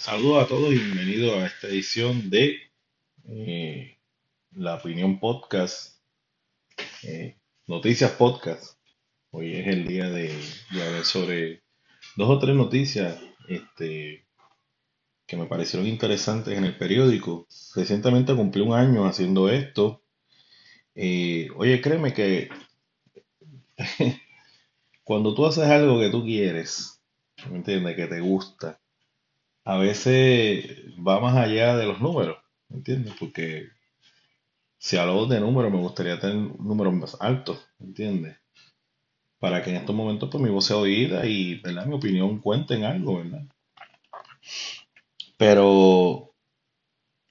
Saludos a todos y bienvenidos a esta edición de eh, La Opinión Podcast, eh, Noticias Podcast. Hoy es el día de, hablar sobre dos o tres noticias este, que me parecieron interesantes en el periódico. Recientemente cumplí un año haciendo esto. Eh, oye, créeme que cuando tú haces algo que tú quieres, ¿me entiendes? Que te gusta a veces va más allá de los números, ¿entiendes? Porque si hablo de números, me gustaría tener números más altos, ¿entiendes? Para que en estos momentos pues, mi voz sea oída y, ¿verdad? Mi opinión cuente en algo, ¿verdad? Pero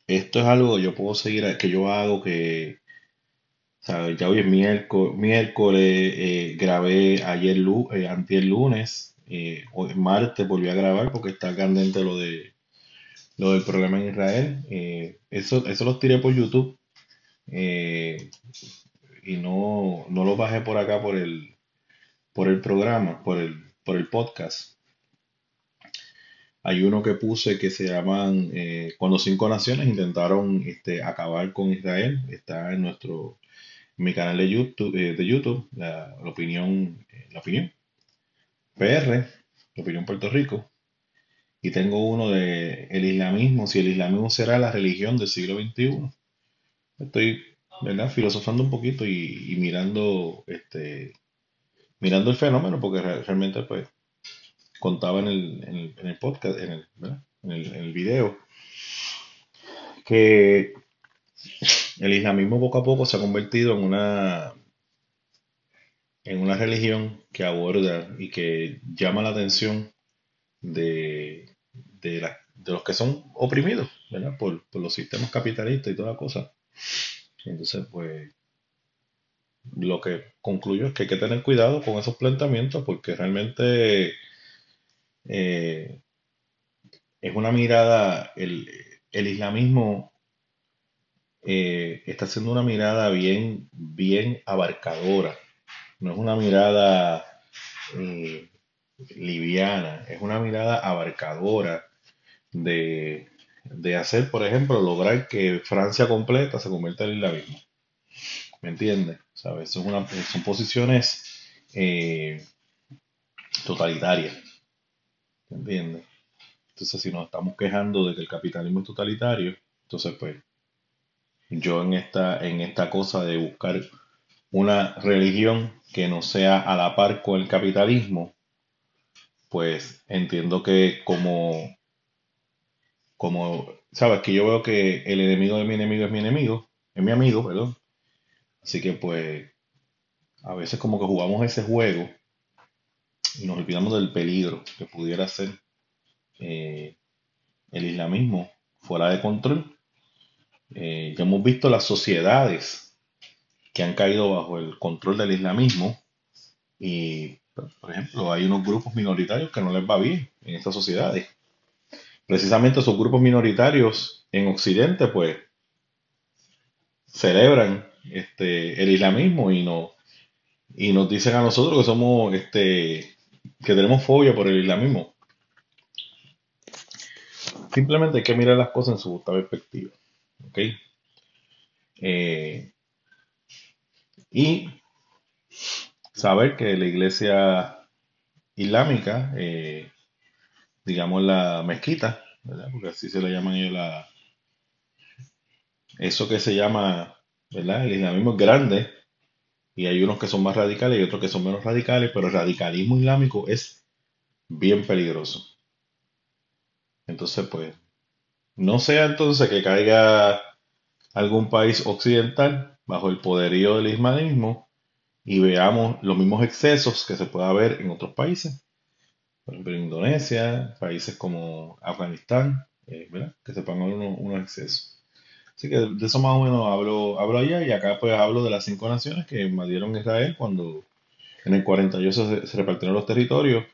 esto es algo que yo puedo seguir, que yo hago, que. Ya hoy es miércoles, miércoles eh, grabé ayer, eh, lunes, eh, hoy, martes volví a grabar porque está candente lo de lo del problema en Israel. Eh, eso, eso los tiré por YouTube eh, y no, no lo bajé por acá por el, por el programa, por el, por el podcast. Hay uno que puse que se llaman Cuando cinco naciones intentaron este, acabar con Israel. Está en nuestro mi canal de YouTube, de YouTube la opinión, la opinión. PR, la opinión Puerto Rico. Y tengo uno de el islamismo, si el islamismo será la religión del siglo XXI. Estoy, ¿verdad? Filosofando un poquito y, mirando, este, mirando el fenómeno, porque re- realmente, pues, contaba en el, en el, podcast. En el, en el video, que el islamismo poco a poco se ha convertido en una, en una religión que aborda y que llama la atención de, de, los que son oprimidos, ¿verdad? Por, por los sistemas capitalistas y toda la cosa. Entonces, pues, lo que concluyo es que hay que tener cuidado con esos planteamientos porque realmente eh, es una mirada, el, el islamismo eh, está haciendo una mirada bien, bien abarcadora. No es una mirada eh, liviana, es una mirada abarcadora de, de hacer, por ejemplo, lograr que Francia completa se convierta en islamismo. ¿Me entiendes? Son, son posiciones eh, totalitarias. ¿Me entiendes? Entonces, si nos estamos quejando de que el capitalismo es totalitario, entonces, pues, yo en esta, en esta cosa de buscar una religión que no sea a la par con el capitalismo, pues entiendo que como, como, sabes, que yo veo que el enemigo de mi enemigo es mi enemigo, es mi amigo, perdón. Así que pues a veces como que jugamos ese juego y nos olvidamos del peligro que pudiera ser eh, el islamismo fuera de control. Eh, ya hemos visto las sociedades que han caído bajo el control del islamismo y, por ejemplo, hay unos grupos minoritarios que no les va bien en estas sociedades. Precisamente esos grupos minoritarios en Occidente, pues, celebran este, el islamismo y, no, y nos dicen a nosotros que somos, este, que tenemos fobia por el islamismo. Simplemente hay que mirar las cosas en su justa perspectiva. ¿ok? Eh, y saber que la iglesia islámica, eh, digamos la mezquita, ¿verdad? Porque así se le llaman ellos la, eso que se llama, ¿verdad? El islamismo es grande y hay unos que son más radicales y otros que son menos radicales, pero el radicalismo islámico es bien peligroso. Entonces, pues, no sea entonces que caiga algún país occidental bajo el poderío del islamismo y veamos los mismos excesos que se pueda ver en otros países, por ejemplo en Indonesia, países como Afganistán, eh. Que se unos, unos excesos. Así que de eso más o menos hablo, hablo allá y acá pues hablo de las cinco naciones que invadieron Israel cuando en el 48 se, se repartieron los territorios.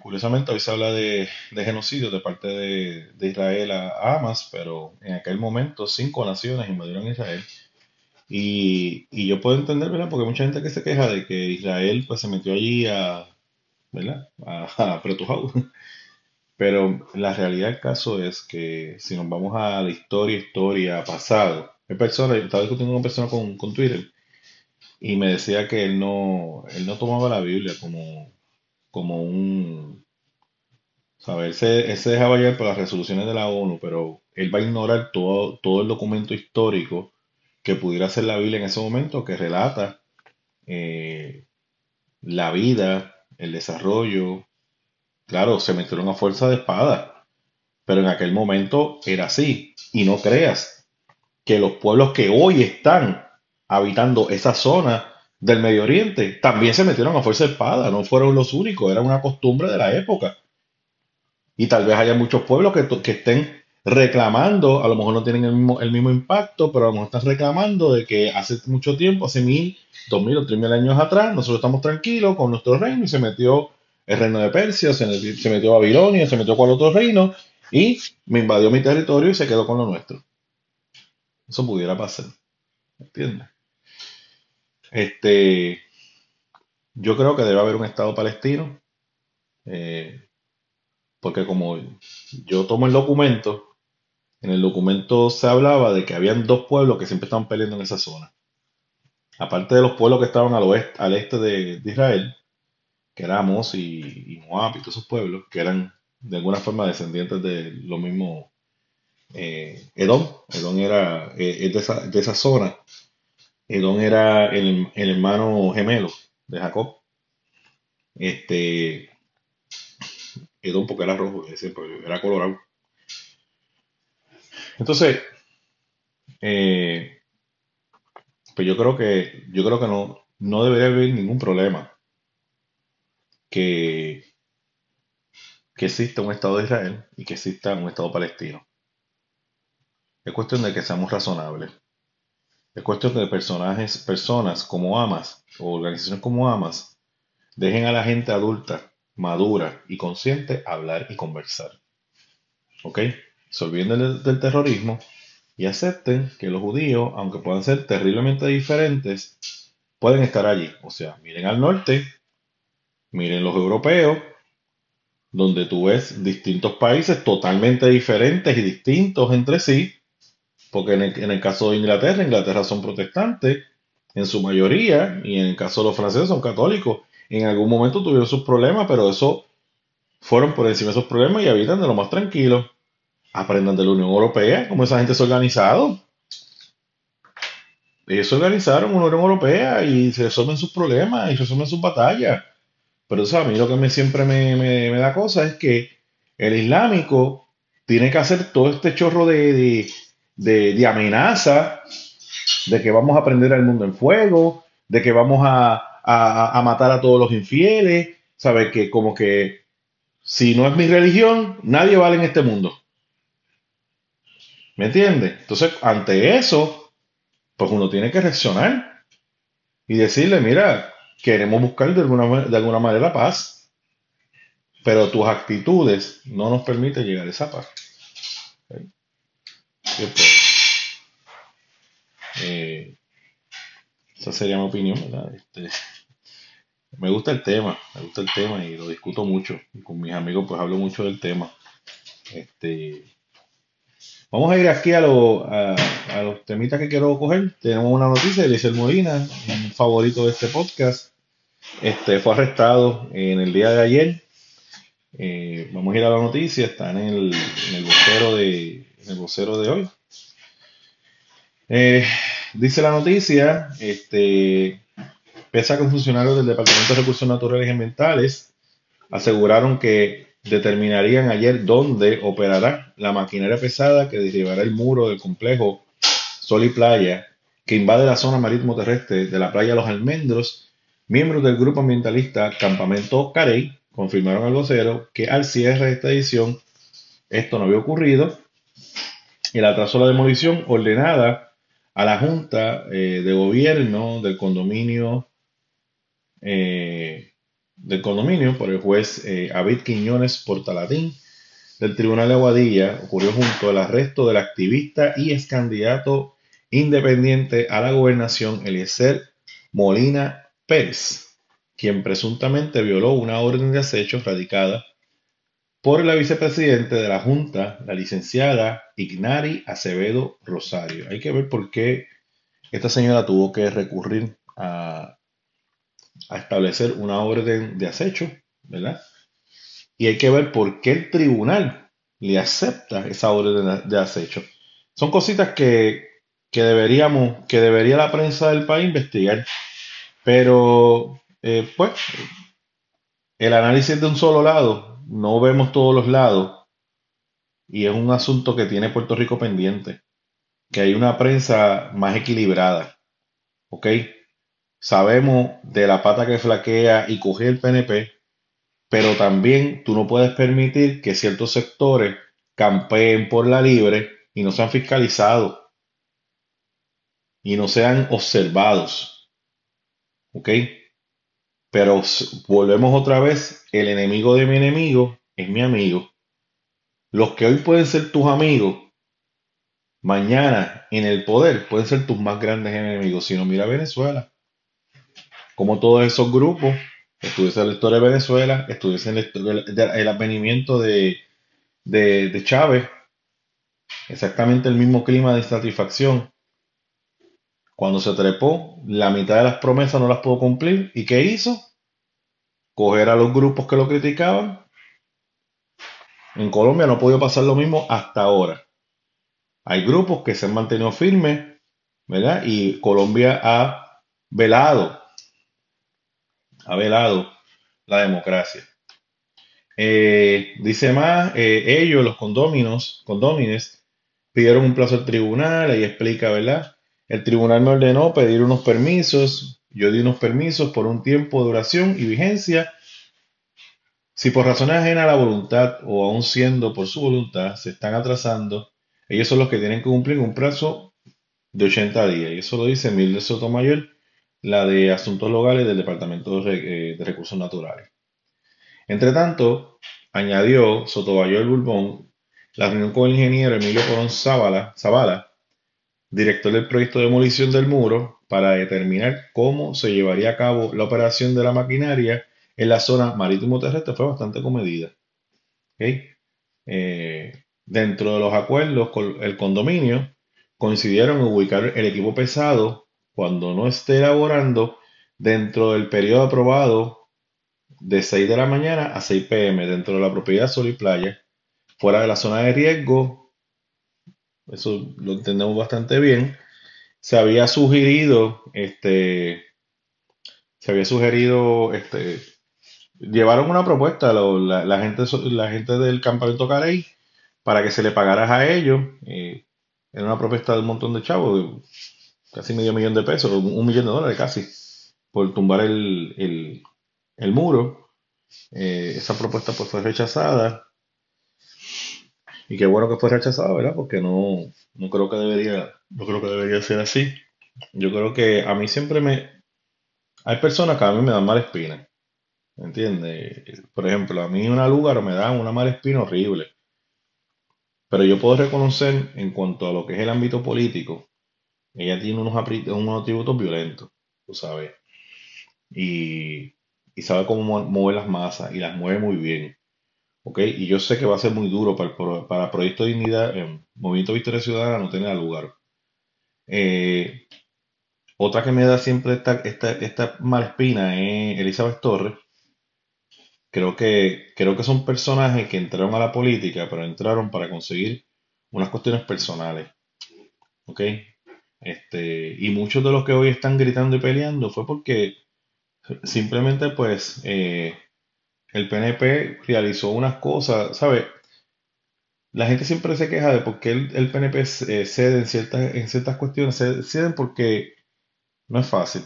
Curiosamente hoy se habla de, de genocidio de parte de, de Israel a, Hamas, pero en aquel momento cinco naciones invadieron Israel. Y, y yo puedo entender, ¿verdad? Porque mucha gente que se queja de que Israel pues se metió allí a, ¿verdad? A, a. Pero la realidad del caso es que si nos vamos a la historia, historia, pasado, hay personas, estaba discutiendo con una persona con, con Twitter y me decía que él no, él no tomaba la Biblia como, como un, ¿sabes? Él se, dejaba llevar por las resoluciones de la ONU, pero él va a ignorar todo, todo el documento histórico que pudiera ser la Biblia en ese momento, que relata eh, la vida, el desarrollo, Claro, se metieron a fuerza de espada, pero en aquel momento era así. Y no creas que los pueblos que hoy están habitando esa zona del Medio Oriente también se metieron a fuerza de espada, no fueron los únicos, era una costumbre de la época. Y tal vez haya muchos pueblos que, que estén reclamando, a lo mejor no tienen el mismo, el mismo impacto, pero a lo mejor están reclamando de que hace mucho tiempo, hace mil, dos mil o tres mil años atrás, nosotros estamos tranquilos con nuestro reino y se metió el reino de Persia, se, metió a Babilonia, se metió con otro reino y me invadió mi territorio y se quedó con lo nuestro. Eso pudiera pasar. ¿Entiendes? Este, yo creo que debe haber un Estado palestino, eh, porque como yo tomo el documento, en el documento se hablaba de que habían dos pueblos que siempre estaban peleando en esa zona. Aparte de los pueblos que estaban al oeste, al este de Israel, que era Amos y, Moab y todos esos pueblos, que eran de alguna forma descendientes de lo mismo eh, Edom. Edom era eh, de, esa, de, esa, zona. Edom era el, hermano gemelo de Jacob. Este, Edom porque era rojo, era colorado. Entonces, eh, pues yo creo que yo creo que no, no debería haber ningún problema que, que exista un Estado de Israel y que exista un Estado palestino. Es cuestión de que seamos razonables. Es cuestión de personajes, personas como Amas o organizaciones como Amas dejen a la gente adulta, madura y consciente hablar y conversar. ¿Ok? Se olviden del, del terrorismo y acepten que los judíos, aunque puedan ser terriblemente diferentes, pueden estar allí. O sea, miren al norte Miren los europeos, donde tú ves distintos países totalmente diferentes y distintos entre sí, porque en el, caso de Inglaterra, Inglaterra son protestantes en su mayoría, y en el caso de los franceses son católicos. En algún momento tuvieron sus problemas, pero eso fueron por encima de esos problemas y habitan de lo más tranquilo. Aprendan de la Unión Europea, cómo esa gente se ha organizado. Ellos se organizaron una Unión Europea y se resuelven sus problemas y resuelven sus batallas. Pero eso a mí lo que me, siempre me, da cosa es que el islámico tiene que hacer todo este chorro de, amenaza, de que vamos a prender al mundo en fuego, de que vamos a, matar a todos los infieles, ¿sabes? Que como que si no es mi religión, nadie vale en este mundo. ¿Me entiendes? Entonces, ante eso, pues uno tiene que reaccionar y decirle, mira, queremos buscar de alguna, de alguna manera paz, pero tus actitudes no nos permiten llegar a esa paz. Pues, esa sería mi opinión, este, me gusta el tema, me gusta el tema y lo discuto mucho. Con mis amigos pues hablo mucho del tema. Este, vamos a ir aquí a, los temitas que quiero coger. Tenemos una noticia de Molina, un favorito de este podcast. Este, fue arrestado en el día de ayer. Eh, vamos a ir a la noticia, está en el, vocero, de, el vocero de hoy. Eh, dice la noticia, este, pese a que funcionarios del Departamento de Recursos Naturales y Ambientales aseguraron que determinarían ayer dónde operará la maquinaria pesada que derribará el muro del complejo Sol y Playa que invade la zona marítimo terrestre de la playa Los Almendros Miembros del grupo ambientalista Campamento Carey confirmaron al vocero que al cierre de esta edición esto no había ocurrido y la atrasó la demolición ordenada a la Junta eh, de Gobierno del condominio eh, del condominio por el juez eh, Abid Quiñones Portalatín del Tribunal de Aguadilla ocurrió junto al arresto del activista y ex candidato independiente a la gobernación Eliezer Molina Pérez, quien presuntamente violó una orden de acecho radicada por la vicepresidente de la Junta, la licenciada Ignari Acevedo Rosario. Hay que ver por qué esta señora tuvo que recurrir a, establecer una orden de acecho, ¿verdad? Y hay que ver por qué el tribunal le acepta esa orden de acecho. Son cositas que, que deberíamos, que debería la prensa del país investigar. Pero, eh, pues, el análisis de un solo lado, no vemos todos los lados. Y es un asunto que tiene Puerto Rico pendiente. Que hay una prensa más equilibrada. ¿Ok? Sabemos de la pata que flaquea y coge el PNP, pero también tú no puedes permitir que ciertos sectores campeen por la libre y no sean fiscalizados y no sean observados. ¿Ok? Pero volvemos otra vez, el enemigo de mi enemigo es mi amigo. Los que hoy pueden ser tus amigos, mañana en el poder pueden ser tus más grandes enemigos. Si no, mira Venezuela. Como todos esos grupos, estudiesen la historia de Venezuela, estudiesen el, el, advenimiento de, de, de Chávez, exactamente el mismo clima de insatisfacción. Cuando se trepó, la mitad de las promesas no las pudo cumplir. ¿Y qué hizo? Coger a los grupos que lo criticaban. En Colombia no ha podido pasar lo mismo hasta ahora. Hay grupos que se han mantenido firmes, ¿verdad? Y Colombia ha velado, ha velado la democracia. Eh, dice más, eh, ellos, los condóminos, condómines, pidieron un plazo al tribunal, ahí explica, ¿verdad? El tribunal me ordenó pedir unos permisos, yo di unos permisos por un tiempo de duración y vigencia. Si por razones ajenas a la voluntad o aún siendo por su voluntad se están atrasando, ellos son los que tienen que cumplir un plazo de 80 días. Y eso lo dice Mildred Sotomayor, la de Asuntos Locales del Departamento de, eh, Recursos Naturales. Entre tanto, añadió Sotomayor Bulbón la reunión con el ingeniero Emilio Colón Zavala, director del proyecto de demolición del muro, para determinar cómo se llevaría a cabo la operación de la maquinaria en la zona marítimo terrestre fue bastante comedida. Eh, dentro de los acuerdos con el condominio, coincidieron en ubicar el equipo pesado cuando no esté elaborando dentro del periodo aprobado de 6 de la mañana a 6 pm dentro de la propiedad Sol y Playa fuera de la zona de riesgo, eso lo entendemos bastante bien, se había sugerido, este, se había sugerido, este, llevaron una propuesta la, gente, la gente del campamento Carey para que se le pagara a ellos, era una propuesta de un montón de chavos, casi medio millón de pesos, un, millón de dólares casi, por tumbar el, muro. Eh, esa propuesta pues fue rechazada. Y qué bueno que fue rechazado, ¿verdad? Porque no, no creo que debería, no creo que debería ser así. Yo creo que a mí siempre me... Hay personas que a mí me dan mala espina. ¿Entiendes? Por ejemplo, a mí una lugar me da una mala espina horrible. Pero yo puedo reconocer en cuanto a lo que es el ámbito político, ella tiene unos, unos atributos violentos, tú sabes. Y, y sabe cómo mover las masas y las mueve muy bien. Y yo sé que va a ser muy duro para, para Proyecto Dignidad, el Movimiento Victoria Ciudadana no tener lugar. Eh, otra que me da siempre esta, esta, esta mala espina es Elizabeth Torres. Creo que, creo que son personajes que entraron a la política, pero entraron para conseguir unas cuestiones personales. ¿Ok? Este, y muchos de los que hoy están gritando y peleando fue porque simplemente pues eh, el PNP realizó unas cosas, ¿sabes? La gente siempre se queja de por qué el, PNP eh, cede en ciertas, en ciertas cuestiones, ceden porque no es fácil.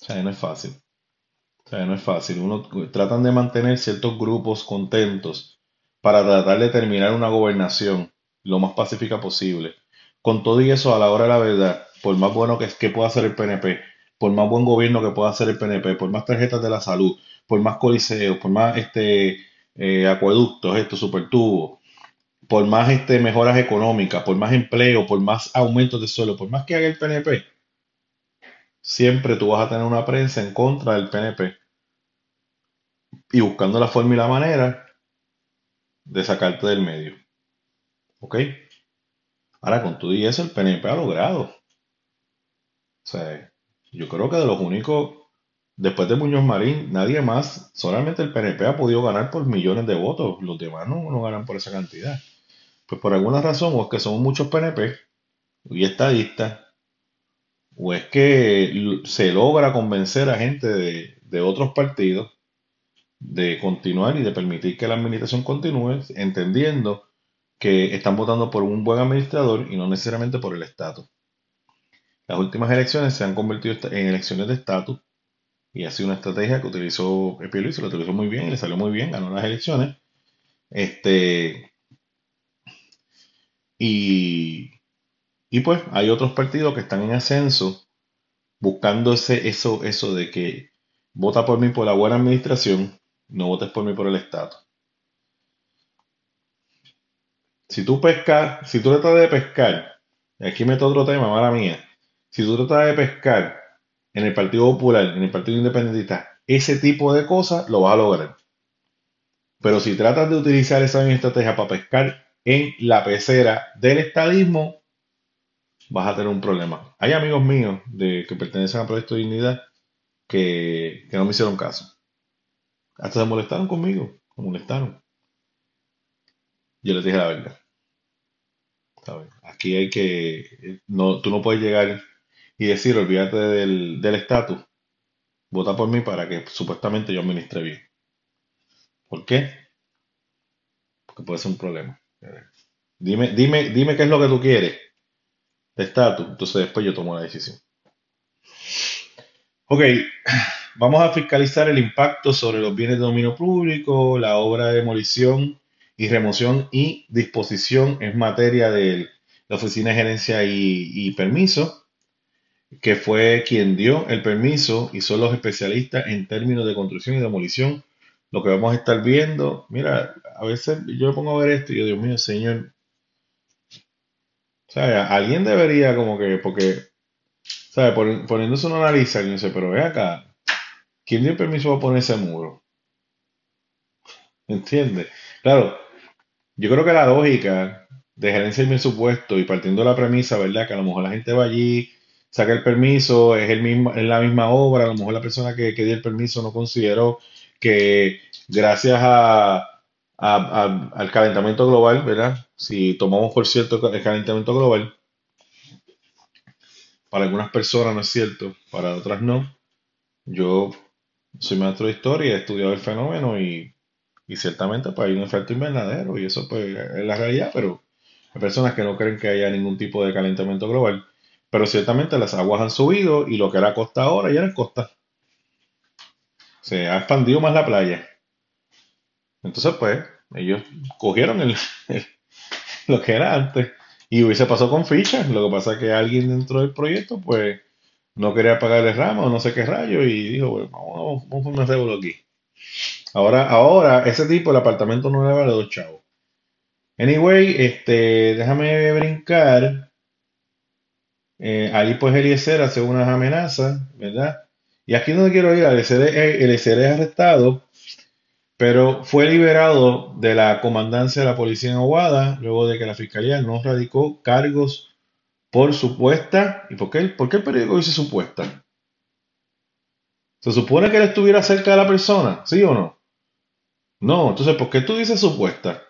O sea, no es fácil. O sea, no es fácil. Uno tratan de mantener ciertos grupos contentos para tratar de terminar una gobernación lo más pacífica posible. Con todo y eso, a la hora de la verdad, por más bueno que, que pueda hacer el PNP, por más buen gobierno que pueda hacer el PNP, por más tarjetas de la salud, por más coliseos, por más este, eh, acueductos, estos supertubos, por más este, mejoras económicas, por más empleo, por más aumentos de suelo, por más que haga el PNP, siempre tú vas a tener una prensa en contra del PNP y buscando la forma y la manera de sacarte del medio. ¿Ok? Ahora, con tu y eso, el PNP ha logrado. O sea, yo creo que de los únicos, después de Muñoz Marín, nadie más, solamente el PNP ha podido ganar por millones de votos. Los demás no, ganan por esa cantidad. Pues por alguna razón, o es que son muchos PNP y estadistas, o es que se logra convencer a gente de, de otros partidos de continuar y de permitir que la administración continúe, entendiendo que están votando por un buen administrador y no necesariamente por el estatus. Las últimas elecciones se han convertido en elecciones de estatus y ha sido una estrategia que utilizó y se lo utilizó muy bien le salió muy bien, ganó las elecciones. Este, y, y pues hay otros partidos que están en ascenso buscando ese, eso, eso de que vota por mí por la buena administración, no votes por mí por el estatus. Si tú pescas, si tú tratas de pescar, y aquí meto otro tema, mala mía, si tú tratas de pescar en el Partido Popular, en el Partido Independentista, ese tipo de cosas lo vas a lograr. Pero si tratas de utilizar esa misma estrategia para pescar en la pecera del estadismo, vas a tener un problema. Hay amigos míos de, que pertenecen al Proyecto de Dignidad que, que no me hicieron caso. Hasta se molestaron conmigo, me molestaron. Yo les dije la verdad. Aquí hay que, no, tú no puedes llegar y decir, olvídate del estatus, vota por mí para que supuestamente yo administre bien. ¿Por qué? Porque puede ser un problema. Dime, dime, dime qué es lo que tú quieres de estatus, entonces después yo tomo la decisión. Ok, vamos a fiscalizar el impacto sobre los bienes de dominio público, la obra de demolición y remoción y disposición en materia de la Oficina de Gerencia y, Permiso, que fue quien dio el permiso y son los especialistas en términos de construcción y demolición. Lo que vamos a estar viendo, mira, a veces yo me pongo a ver esto y yo, Dios mío, señor, o sea, alguien debería como que, porque, ¿sabes? Poniéndose una nariz, alguien dice, pero ve acá, ¿quién dio el permiso para poner ese muro? ¿Entiendes? Claro, yo creo que la lógica de gerencia de mi supuesto y partiendo de la premisa, ¿verdad? Que a lo mejor la gente va allí, saca el permiso, es, el mismo, es la misma obra, a lo mejor la persona que, dio el permiso no consideró que gracias a, al calentamiento global, ¿verdad? Si tomamos por cierto el calentamiento global, para algunas personas no es cierto, para otras no. Yo soy maestro de historia, he estudiado el fenómeno y y ciertamente pues hay un efecto invernadero y eso pues es la realidad, pero hay personas que no creen que haya ningún tipo de calentamiento global. Pero ciertamente las aguas han subido y lo que era costa ahora ya no es costa. Se ha expandido más la playa. Entonces pues ellos cogieron lo que era antes y hoy se pasó con fichas. Lo que pasa es que alguien dentro del proyecto pues no quería pagar el ramo o no sé qué rayo y dijo, bueno, vamos, vamos a hacer aquí. Ahora, ahora, ese tipo, el apartamento no le vale dos chavos. Anyway, este, déjame brincar. Eh, ahí pues Eliezer hace unas amenazas, ¿verdad? Y aquí no quiero ir, Eliezer, Eliezer es arrestado, pero fue liberado de la comandancia de la policía en Aguada luego de que la fiscalía no radicó cargos por supuesta. ¿Y por qué, por qué el periódico dice supuesta? ¿Se supone que él estuviera cerca de la persona? ¿Sí o no? No, entonces, ¿por qué tú dices supuesta?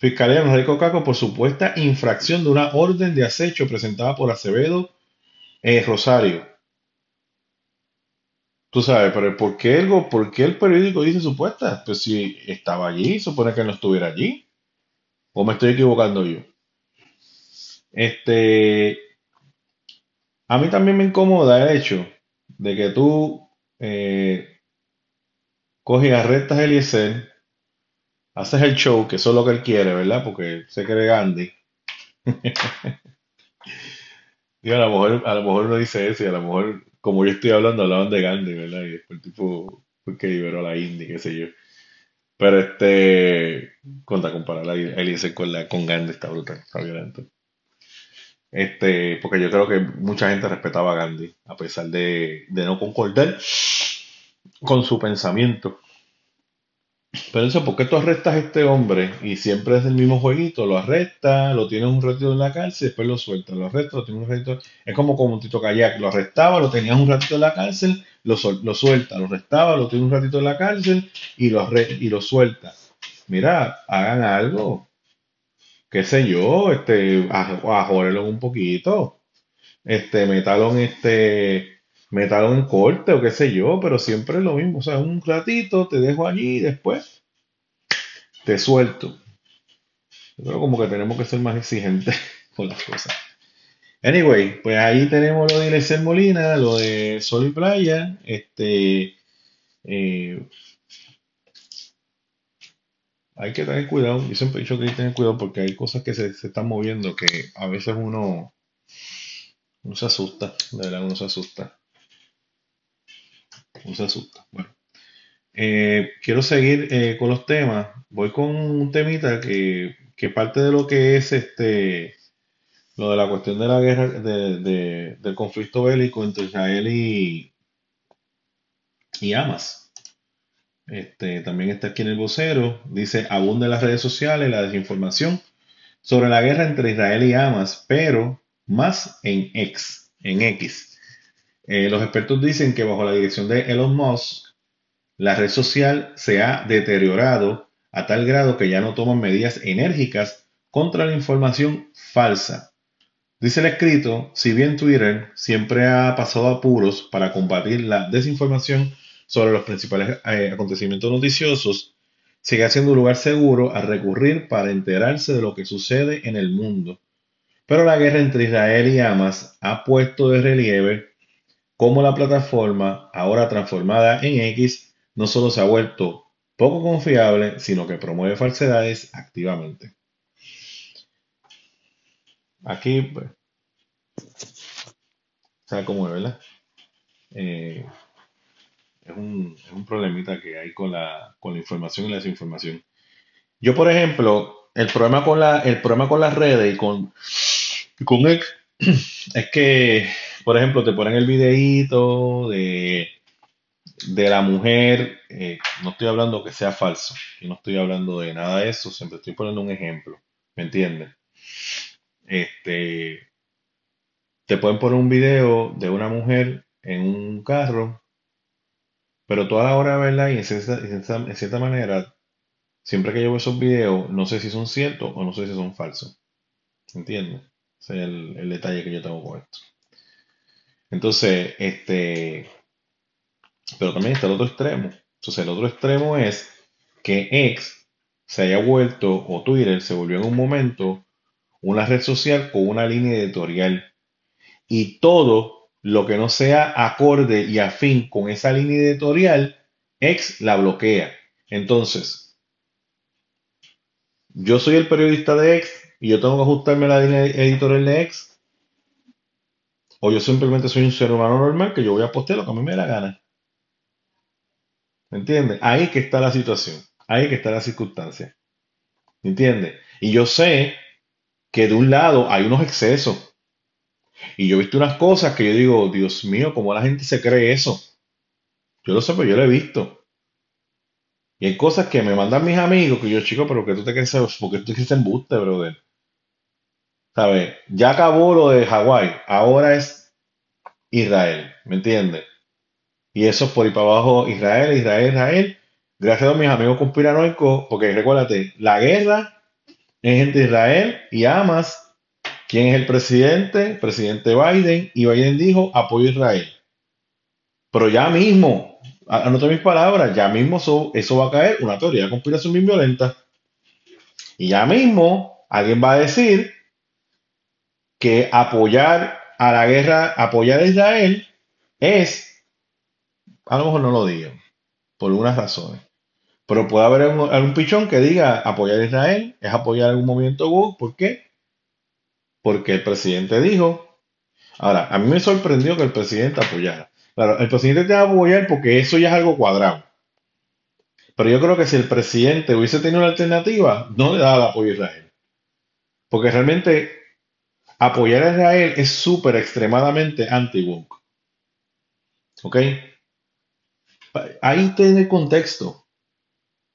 Fiscalía nos Caco por supuesta infracción de una orden de acecho presentada por Acevedo en Rosario. Tú sabes, pero ¿por qué, el, ¿por qué el periódico dice supuesta? Pues si estaba allí, supone que no estuviera allí. ¿O me estoy equivocando yo? Este. A mí también me incomoda el hecho de que tú eh, coges a Eliezer, haces el show, que eso es lo que él quiere, ¿verdad? Porque se cree Gandhi. y a lo mejor, a lo mejor no dice eso, y a lo mejor, como yo estoy hablando, hablaban de Gandhi, ¿verdad? Y después el tipo que liberó a la India, qué sé yo. Pero este, contra comparar a Eliezer con, la, con Gandhi está brutal, está violento. Este, porque yo creo que mucha gente respetaba a Gandhi, a pesar de, de no concordar con su pensamiento. Pero eso, ¿por qué tú arrestas a este hombre y siempre es el mismo jueguito? Lo arresta, lo tienes un ratito en la cárcel, después lo suelta, lo arresta, lo tiene un ratito. Es como como un Tito Kayak, lo arrestaba, lo tenías un ratito en la cárcel, lo, lo suelta, lo arrestaba, lo tiene un ratito en la cárcel y lo, y lo suelta. Mira, hagan algo. Qué sé yo, este, ajórelo un poquito. Este, métalo en este métalo en corte o qué sé yo, pero siempre es lo mismo. O sea, un ratito te dejo allí y después te suelto. Pero como que tenemos que ser más exigentes con las cosas. Anyway, pues ahí tenemos lo de Ileser Molina, lo de Sol y Playa. Este. Eh, hay que tener cuidado. Yo siempre he dicho que hay que tener cuidado porque hay cosas que se, se están moviendo que a veces uno, uno se asusta. De verdad, uno se asusta un se asusta. Bueno, eh, quiero seguir eh, con los temas. Voy con un temita que, parte de lo que es este lo de la cuestión de la guerra, de, del conflicto bélico entre Israel y, y Hamas. Este, también está aquí en el vocero. Dice, abunda en las redes sociales la desinformación sobre la guerra entre Israel y Hamas, pero más en X, en X. Eh, los expertos dicen que bajo la dirección de Elon Musk, la red social se ha deteriorado a tal grado que ya no toman medidas enérgicas contra la información falsa. Dice el escrito, si bien Twitter siempre ha pasado apuros para combatir la desinformación sobre los principales eh, acontecimientos noticiosos, sigue siendo un lugar seguro a recurrir para enterarse de lo que sucede en el mundo. Pero la guerra entre Israel y Hamas ha puesto de relieve cómo la plataforma, ahora transformada en X, no solo se ha vuelto poco confiable, sino que promueve falsedades activamente. Aquí, pues, ¿sabe cómo es, verdad? Eh, es, un, problemita que hay con la, con la información y la desinformación. Yo, por ejemplo, el problema con, la, el problema con las redes y con, con X es que por ejemplo, te ponen el videíto de, de la mujer, eh, no estoy hablando que sea falso, y no estoy hablando de nada de eso, siempre estoy poniendo un ejemplo, ¿me entiendes? Este, te pueden poner un video de una mujer en un carro, pero toda la hora, ¿verdad? Y en cierta, en cierta manera, siempre que yo veo esos videos, no sé si son ciertos o no sé si son falsos. ¿Entiendes? Ese es el, el detalle que yo tengo con esto. Entonces, este, pero también está el otro extremo. Entonces, el otro extremo es que X se haya vuelto, o Twitter se volvió en un momento, una red social con una línea editorial. Y todo lo que no sea acorde y afín con esa línea editorial, X la bloquea. Entonces, yo soy el periodista de X y yo tengo que ajustarme a la línea editorial de X o yo simplemente soy un ser humano normal que yo voy a postear lo que a mí me dé la gana. ¿Me entiendes? Ahí que está la situación. Ahí que está la circunstancia. ¿Me entiendes? Y yo sé que de un lado hay unos excesos. Y yo he visto unas cosas que yo digo, Dios mío, ¿cómo la gente se cree eso? Yo lo sé, pero yo lo he visto. Y hay cosas que me mandan mis amigos que yo, chico, pero que tú te crees, porque tú te crees embuste, brother. ¿Sabes? Ya acabó lo de Hawái, ahora es Israel, ¿me entiendes? Y eso es por ir para abajo, Israel, Israel, Israel. Gracias a mis amigos conspiranoicos, porque recuérdate, la guerra es entre Israel y Hamas. ¿Quién es el presidente? presidente Biden. Y Biden dijo apoyo a Israel. Pero ya mismo, anoto mis palabras, ya mismo eso, eso va a caer una teoría de conspiración bien violenta. Y ya mismo alguien va a decir que apoyar a la guerra, apoyar a Israel es, a lo mejor no lo digan, por algunas razones. Pero puede haber algún, pichón que diga apoyar a Israel es apoyar algún movimiento woke. ¿Por qué? Porque el presidente dijo. Ahora, a mí me sorprendió que el presidente apoyara. Claro, el presidente te va a apoyar porque eso ya es algo cuadrado. Pero yo creo que si el presidente hubiese tenido una alternativa, no le daba el apoyo a Israel. Porque realmente apoyar a Israel es súper extremadamente anti-woke. ¿Ok? Ahí tiene contexto.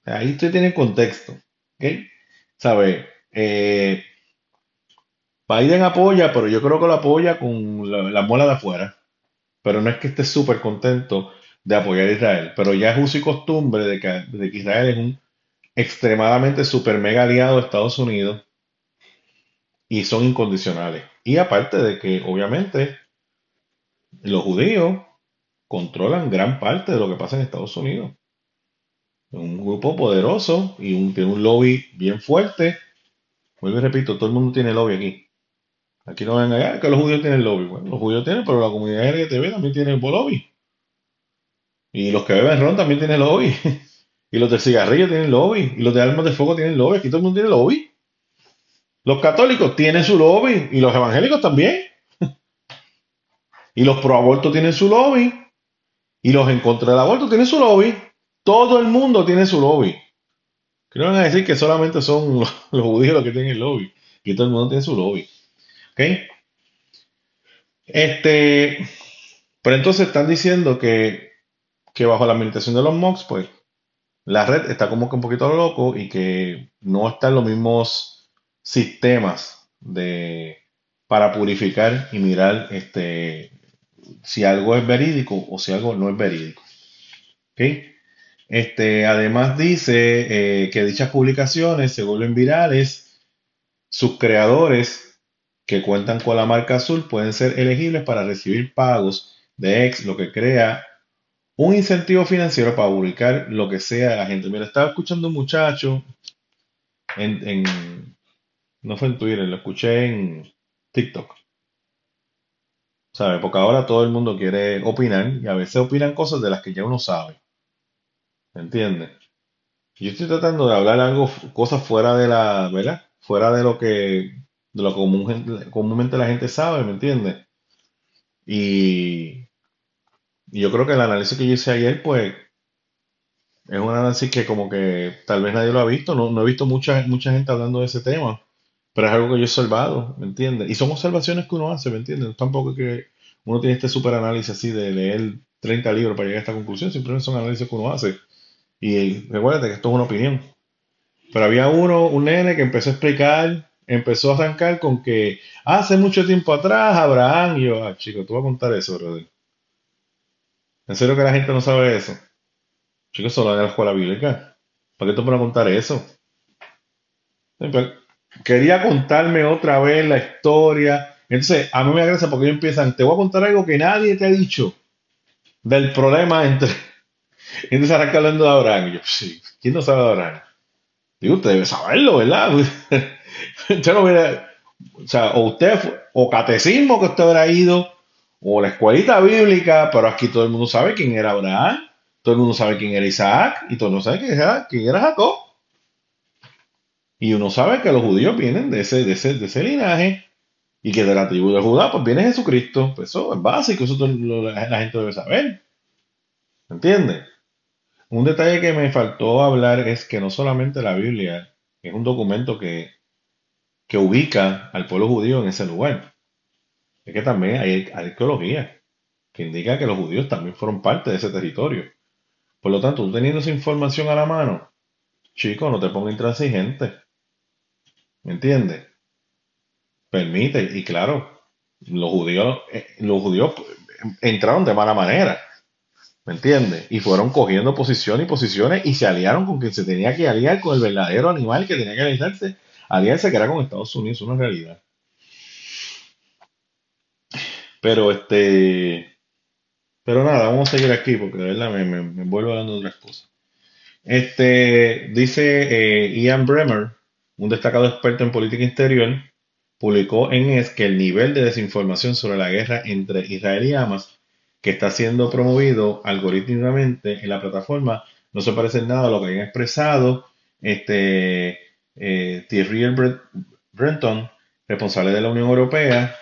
Ahí usted tiene contexto. ¿Ok? ¿Sabe? Eh, Biden apoya, pero yo creo que lo apoya con la, la muela de afuera. Pero no es que esté súper contento de apoyar a Israel. Pero ya es uso y costumbre de que, de que Israel es un extremadamente super mega aliado de Estados Unidos y son incondicionales. Y aparte de que, obviamente, los judíos controlan gran parte de lo que pasa en Estados Unidos. Un grupo poderoso y un, tiene un lobby bien fuerte. Vuelvo y repito, todo el mundo tiene lobby aquí. Aquí no ven allá que los judíos tienen lobby. Bueno, los judíos tienen, pero la comunidad LGTB también tiene lobby. Y los que beben ron también tienen lobby. y los de cigarrillo tienen lobby. Y los de armas de fuego tienen lobby. Aquí todo el mundo tiene lobby. Los católicos tienen su lobby. Y los evangélicos también. y los pro aborto tienen su lobby. Y los en contra del aborto tienen su lobby. Todo el mundo tiene su lobby. Que no van a decir que solamente son los, judíos los que tienen el lobby. Y todo el mundo tiene su lobby. ¿Ok? Este, pero entonces están diciendo que, que bajo la administración de los MOX, pues la red está como que un poquito loco y que no están los mismos sistemas de, para purificar y mirar este, si algo es verídico o si algo no es verídico. ¿Ok? Este, además dice eh, que dichas publicaciones se vuelven virales, sus creadores que cuentan con la marca azul pueden ser elegibles para recibir pagos de ex, lo que crea un incentivo financiero para publicar lo que sea la gente. Mira, estaba escuchando un muchacho en no fue en Twitter, lo escuché en TikTok. ¿Sabe? Porque ahora todo el mundo quiere opinar y a veces opinan cosas de las que ya uno sabe. ¿Me entiendes? Yo estoy tratando de hablar algo, cosas fuera de la, ¿verdad? Fuera de lo que, de lo común, comúnmente la gente sabe, ¿me entiendes? Y, y yo creo que el análisis que yo hice ayer, pues, es un análisis que como que tal vez nadie lo ha visto, no, he visto mucha gente hablando de ese tema, pero es algo que yo he observado, ¿me entiendes? Y son observaciones que uno hace, ¿me entiendes? Tampoco es que uno tiene este super análisis así de leer 30 libros para llegar a esta conclusión, simplemente son análisis que uno hace. Y recuérdate que esto es una opinión. Pero había uno, un nene que empezó a explicar, empezó a arrancar con que hace mucho tiempo atrás Abraham, y yo, ah, chico, tú vas a contar eso, brother. ¿En serio que la gente no sabe eso? Chicos, solo en la escuela bíblica. ¿Para qué te pones a contar eso? Quería contarme otra vez la historia. Entonces, a mí me agresa porque ellos empiezan, te voy a contar algo que nadie te ha dicho del problema entre entonces arranca hablando de Abraham. Y yo, sí, ¿quién no sabe de Abraham? Digo, usted debe saberlo, ¿verdad? usted no hubiera, o sea, o usted, o catecismo que usted habrá ido, o la escuelita bíblica, pero aquí todo el mundo sabe quién era Abraham, todo el mundo sabe quién era Isaac, y todo el mundo sabe quién era, quién era Jacob. Y uno sabe que los judíos vienen de ese, de ese, de ese linaje, y que de la tribu de Judá, pues viene Jesucristo. Pues eso es básico, eso la gente debe saber. ¿Entiendes? Un detalle que me faltó hablar es que no solamente la Biblia es un documento que, que ubica al pueblo judío en ese lugar, es que también hay, arqueología que indica que los judíos también fueron parte de ese territorio. Por lo tanto, tú teniendo esa información a la mano, chico, no te pongas intransigente. ¿Me entiendes? Permite, y claro, los judíos, eh, los judíos entraron de mala manera. ¿Me entiendes? Y fueron cogiendo posiciones y posiciones y se aliaron con quien se tenía que aliar con el verdadero animal que tenía que aliarse, aliarse que era con Estados Unidos, una realidad. Pero este. Pero nada, vamos a seguir aquí porque de verdad me, me, vuelvo hablando de otras cosas. Este, dice eh, Ian Bremer, un destacado experto en política exterior, publicó en ES que el nivel de desinformación sobre la guerra entre Israel y Hamas que está siendo promovido algorítmicamente en la plataforma no se parece en nada a lo que habían expresado este, eh, Thierry Brenton, responsable de la Unión Europea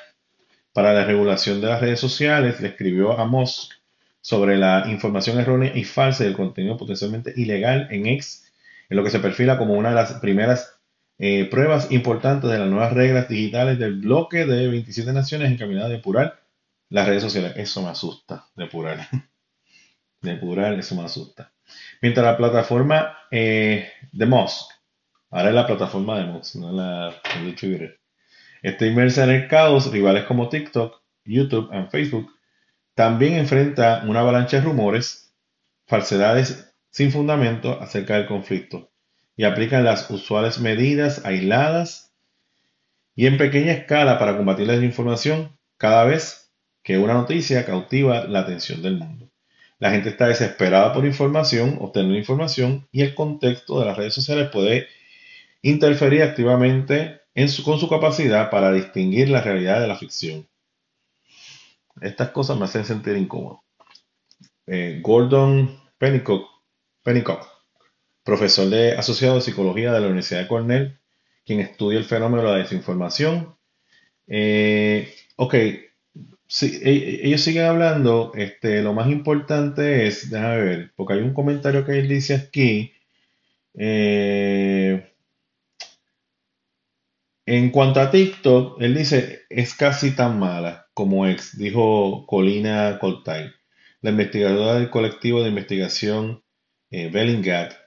para la regulación de las redes sociales, le escribió a Musk sobre la información errónea y falsa del contenido potencialmente ilegal en X, en lo que se perfila como una de las primeras eh, pruebas importantes de las nuevas reglas digitales del bloque de 27 naciones encaminadas a depurar las redes sociales, eso me asusta, depurar. Depurar, eso me asusta. Mientras la plataforma eh, de Musk, ahora es la plataforma de Musk, no la de Twitter, está inmersa en el caos, rivales como TikTok, YouTube y Facebook también enfrenta una avalancha de rumores, falsedades sin fundamento acerca del conflicto y aplican las usuales medidas aisladas y en pequeña escala para combatir la desinformación cada vez que una noticia cautiva la atención del mundo. La gente está desesperada por información, obtener información y el contexto de las redes sociales puede interferir activamente con su capacidad para distinguir la realidad de la ficción. Estas cosas me hacen sentir incómodo. Eh, Gordon Pennycock, Pennycock, profesor de asociado de psicología de la Universidad de Cornell, quien estudia el fenómeno de la desinformación. Eh, ok, e, e, ellos siguen hablando, este, lo más importante es, déjame ver, porque hay un comentario que él dice aquí, eh, en cuanto a TikTok, él dice, es casi tan mala como ex, dijo Colina Coltay, la investigadora del colectivo de investigación eh, Bellingat.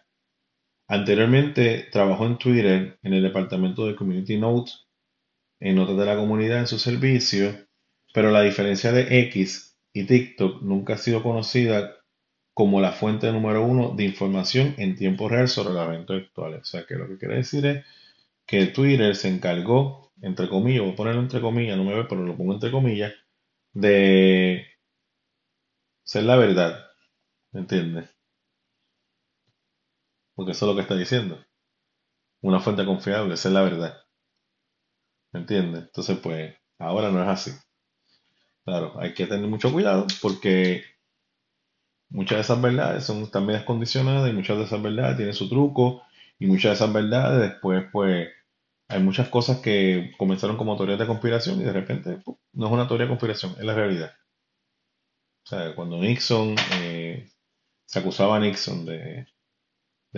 Anteriormente trabajó en Twitter en el departamento de Community Notes, en notas de la comunidad en su servicio pero la diferencia de X y TikTok nunca ha sido conocida como la fuente número uno de información en tiempo real sobre los eventos actuales. O sea que lo que quiere decir es que Twitter se encargó, entre comillas, voy a ponerlo entre comillas, no me ve, pero lo pongo entre comillas, de ser la verdad. ¿Me entiendes? Porque eso es lo que está diciendo. Una fuente confiable, ser la verdad. ¿Me entiendes? Entonces, pues, ahora no es así. Claro, hay que tener mucho cuidado porque muchas de esas verdades son también condicionadas y muchas de esas verdades tienen su truco y muchas de esas verdades después pues hay muchas cosas que comenzaron como teorías de conspiración y de repente no es una teoría de conspiración, es la realidad. O sea, cuando Nixon, eh, se acusaba a Nixon de,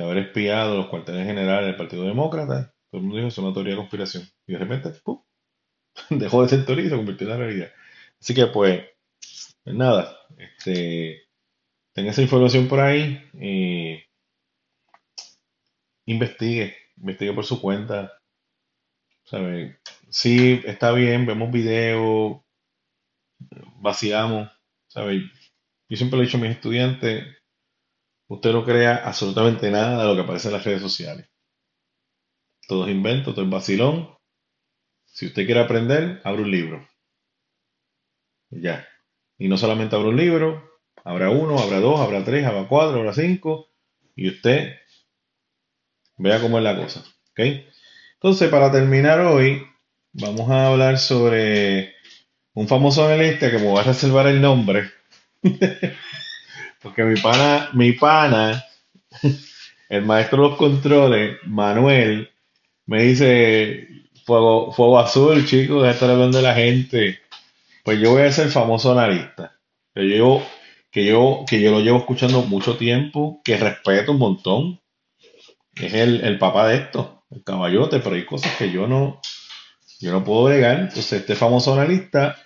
haber espiado los cuarteles generales del Partido Demócrata, todo el mundo dijo es una teoría de conspiración. Y de repente, dejó de ser teoría y se convirtió en la realidad. Así que pues, pues, nada, este, tenga esa información por ahí, investigue, investigue por su cuenta. ¿sabe? Sí, está bien, vemos videos, vaciamos, ¿sabe? Yo siempre le he dicho a mis estudiantes, usted no crea absolutamente nada de lo que aparece en las redes sociales. Todo es invento, todo es vacilón. Si usted quiere aprender, abre un libro. Ya. Y no solamente habrá un libro, habrá uno, habrá dos, habrá tres, habrá cuatro, habrá cinco. Y usted vea cómo es la cosa. ¿Ok? Entonces, para terminar hoy, vamos a hablar sobre un famoso analista que me voy a reservar el nombre. Porque mi pana, mi pana, el maestro de los controles, Manuel, me dice, fuego, fuego azul, chicos, deja estar hablando de la gente. Pues yo voy a ser famoso analista. Yo, que yo, que yo lo llevo escuchando mucho tiempo, que respeto un montón. Es el, papá de esto, el caballote, pero hay cosas que yo no, yo no puedo negar. Entonces, este famoso analista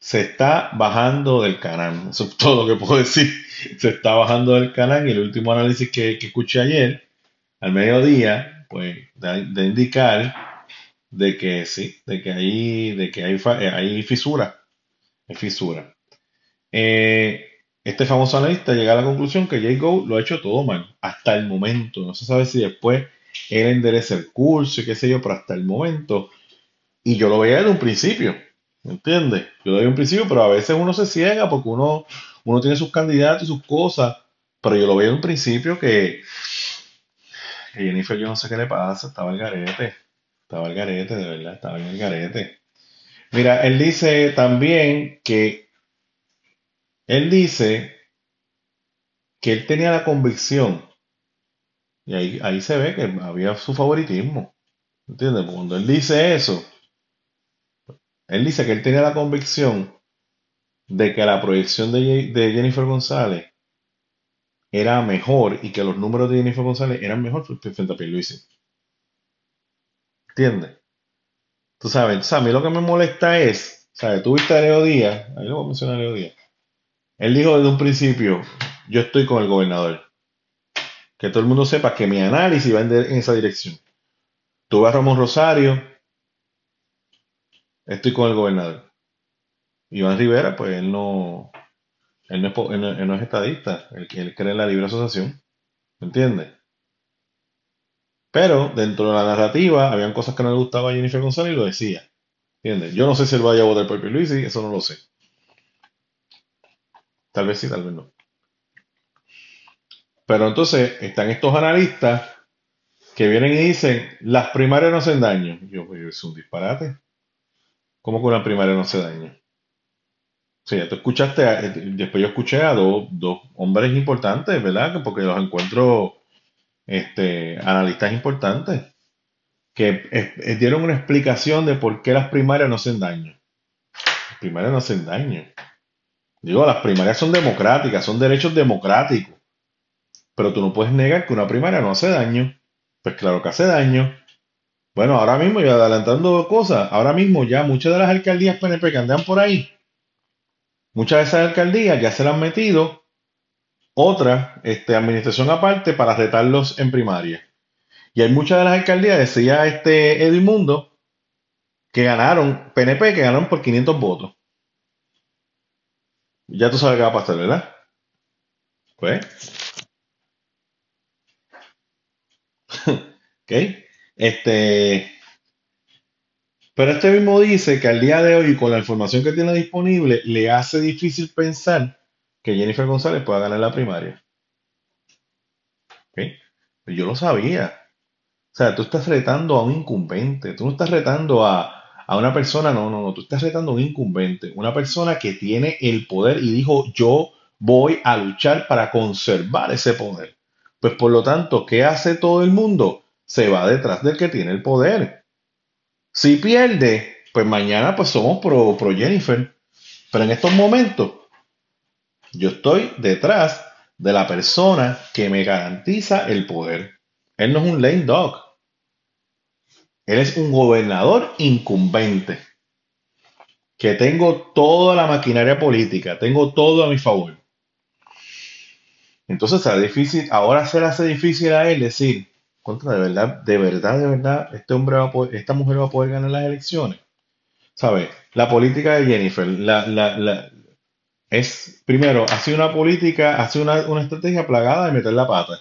se está bajando del canal. Eso es todo lo que puedo decir. Se está bajando del canal y el último análisis que, escuché ayer, al mediodía, pues de, indicar de que sí, de que hay, de que hay, hay fisura fisura. Eh, este famoso analista llega a la conclusión que Jay Go lo ha hecho todo mal, hasta el momento. No se sabe si después él endereza el curso y qué sé yo, pero hasta el momento. Y yo lo veía desde un principio, ¿me entiendes? Yo lo veía un principio, pero a veces uno se ciega porque uno, uno tiene sus candidatos y sus cosas. Pero yo lo veía en un principio que, que Jennifer, yo no sé qué le pasa, estaba el garete. Estaba el garete, de verdad, estaba en el garete. Mira, él dice también que él dice que él tenía la convicción, y ahí, ahí se ve que había su favoritismo. ¿Entiendes? Cuando él dice eso, él dice que él tenía la convicción de que la proyección de, Jennifer González era mejor y que los números de Jennifer González eran mejor frente a Pierluisi. ¿Entiendes? Tú sabes, a mí lo que me molesta es, ¿sabes? Tú viste a Leo Díaz, ahí lo voy a mencionar a Leo Díaz. Él dijo desde un principio, yo estoy con el gobernador. Que todo el mundo sepa que mi análisis va en, en esa dirección. Tú vas a Ramón Rosario, estoy con el gobernador. Iván Rivera, pues él no, él no, es, estadista, él, cree en la libre asociación, ¿me entiendes? Pero dentro de la narrativa habían cosas que no le gustaba a Jennifer González y lo decía, ¿entiendes? Yo no sé si él vaya a votar por Luisi, eso no lo sé. Tal vez sí, tal vez no. Pero entonces están estos analistas que vienen y dicen, las primarias no hacen daño. Yo, pues, es un disparate. ¿Cómo que una primaria no hace daño? Sí, tú escuchaste, a- después yo escuché a dos, hombres importantes, ¿verdad? Que Porque los encuentro este, analistas importantes que dieron una explicación de por qué las primarias no hacen daño. Las primarias no hacen daño. Digo, las primarias son democráticas, son derechos democráticos. Pero tú no puedes negar que una primaria no hace daño. Pues claro que hace daño. Bueno, ahora mismo, ya adelantando cosas, ahora mismo ya muchas de las alcaldías PNP que andan por ahí, muchas de esas alcaldías ya se le han metido otra este, administración aparte para retarlos en primaria. Y hay muchas de las alcaldías, decía este Edmundo, que ganaron, PNP, que ganaron por 500 votos. Ya tú sabes qué va a pasar, ¿verdad? Pues, ok. Este, pero este mismo dice que al día de hoy, con la información que tiene disponible, le hace difícil pensar que Jennifer González pueda ganar la primaria. ¿Ok? Pero yo lo sabía. O sea, tú estás retando a un incumbente, tú no estás retando a, a una persona, no, no, no, tú estás retando a un incumbente, una persona que tiene el poder y dijo, yo voy a luchar para conservar ese poder. Pues por lo tanto, ¿qué hace todo el mundo? Se va detrás del que tiene el poder. Si pierde, pues mañana pues somos pro, pro Jennifer. Pero en estos momentos, yo estoy detrás de la persona que me garantiza el poder. Él no es un lame dog. Él es un gobernador incumbente. Que tengo toda la maquinaria política, tengo todo a mi favor. Entonces difícil, ahora se le hace difícil a él decir, contra, de verdad, de verdad, de verdad, este hombre va a poder- esta mujer va a poder ganar las elecciones. ¿Sabes? La política de Jennifer, la, la, es, primero, ha sido una política, ha sido una, una estrategia plagada de meter la pata.